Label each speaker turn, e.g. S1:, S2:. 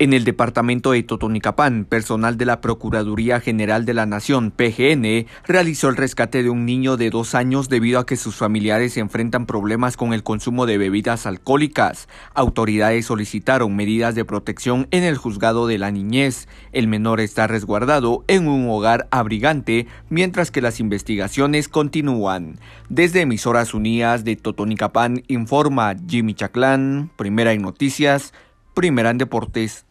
S1: En el departamento de Totonicapán, personal de la Procuraduría General de la Nación, PGN, realizó el rescate de un niño de dos años debido a que sus familiares enfrentan problemas con el consumo de bebidas alcohólicas. Autoridades solicitaron medidas de protección en el juzgado de la niñez. El menor está resguardado en un hogar abrigante mientras que las investigaciones continúan. Desde Emisoras Unidas de Totonicapán informa Jimmy Chaclán, primera en noticias, primera en deportes.